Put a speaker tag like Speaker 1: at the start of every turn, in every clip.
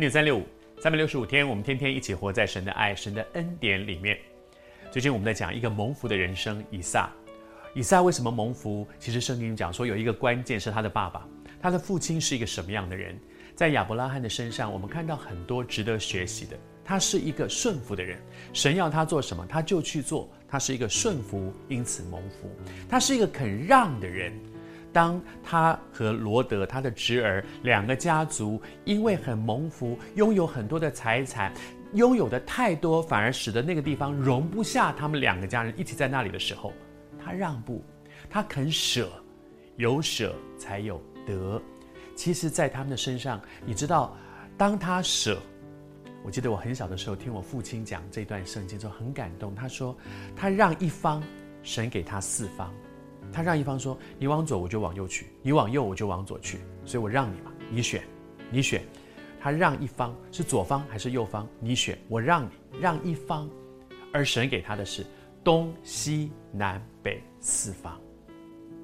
Speaker 1: 恩典三六五，三百六十五天，我们天天一起活在神的爱、神的恩典里面。最近我们在讲一个蒙福的人生，以撒。以撒为什么蒙福？其实圣经讲说有一个关键是他的爸爸，他的父亲是一个什么样的人？在亚伯拉罕的身上，我们看到很多值得学习的。他是一个顺服的人，神要他做什么，他就去做。他是一个顺服，因此蒙福。他是一个肯让的人。当他和罗德他的侄儿两个家族因为很蒙福，拥有很多的财产，拥有的太多，反而使得那个地方容不下他们两个家人一起在那里的时候，他让步，他肯舍，有舍才有得。其实，在他们的身上，你知道，当他舍。我记得我很小的时候听我父亲讲这段圣经，就很感动。他说：“他让一方，神给他四方。他让一方说：你往左，我就往右去；你往右，我就往左去。所以我让你嘛，你选，你选。他让一方是左方还是右方？你选，我让你让一方。而神给他的是东西南北四方。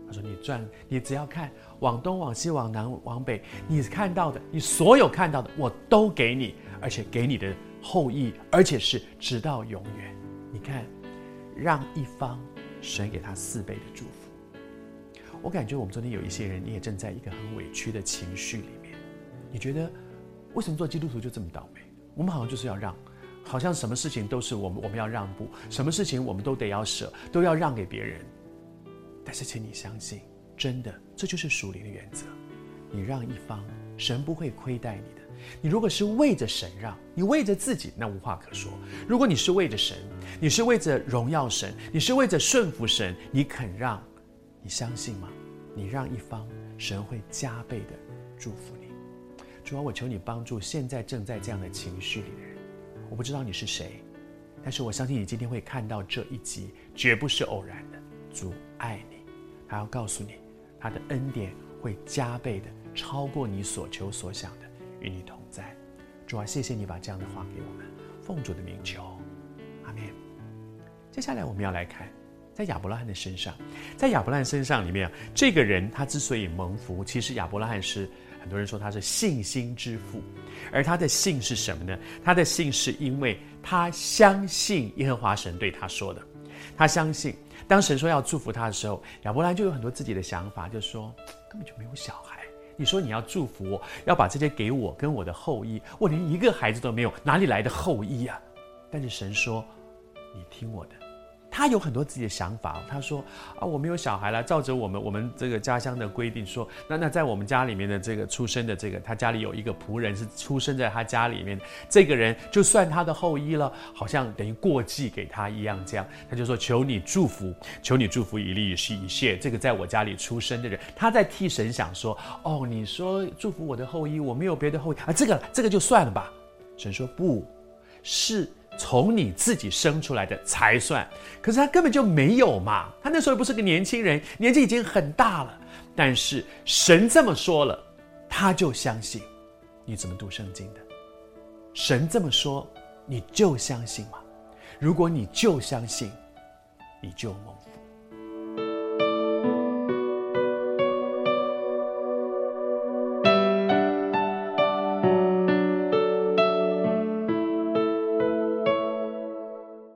Speaker 1: 他说：你转，你只要看往东、往西、往南、往北，你看到的，你所有看到的，我都给你。”而且给你的后裔，而且是直到永远。你看，让一方，神给他四倍的祝福。我感觉我们昨天有一些人，你也正在一个很委屈的情绪里面。你觉得，为什么做基督徒就这么倒霉？我们好像就是要让，好像什么事情都是我们我们要让步，什么事情我们都得要舍，都要让给别人。但是，请你相信，真的，这就是属灵的原则。你让一方，神不会亏待你的。你如果是为着神让，你为着自己，那无话可说；如果你是为着神，你是为着荣耀神，你是为着顺服神，你肯让，你相信吗？你让一方，神会加倍的祝福你。主啊，我求你帮助现在正在这样的情绪里的人。我不知道你是谁，但是我相信你今天会看到这一集，绝不是偶然的。主爱你，他要告诉你，他的恩典会加倍的超过你所求所想的。与你同在，主啊，谢谢你把这样的话给我们，奉主的名求，阿门。接下来我们要来看，在亚伯拉罕的身上，在亚伯拉罕身上里面，这个人他之所以蒙福，其实亚伯拉罕是很多人说他是信心之父，而他的信是什么呢？他的信是因为他相信耶和华神对他说的，他相信当神说要祝福他的时候，亚伯拉罕就有很多自己的想法，就说根本就没有小孩。你说你要祝福我，要把这些给我跟我的后裔，我连一个孩子都没有，哪里来的后裔呀？但是神说，你听我的。他有很多自己的想法。他说啊，我没有小孩了，照着我们我们这个家乡的规定说，那那在我们家里面的这个出生的这个，他家里有一个仆人是出生在他家里面，这个人就算他的后裔了，好像等于过继给他一样。这样他就说，求你祝福，求你祝福以利以西以谢这个在我家里出生的人。他在替神想说，哦，你说祝福我的后裔，我没有别的后裔啊，这个这个就算了吧。神说不是。从你自己生出来的才算，可是他根本就没有嘛。他那时候不是个年轻人，年纪已经很大了。但是神这么说了，他就相信。你怎么读圣经的？神这么说，你就相信吗？如果你就相信，你就蒙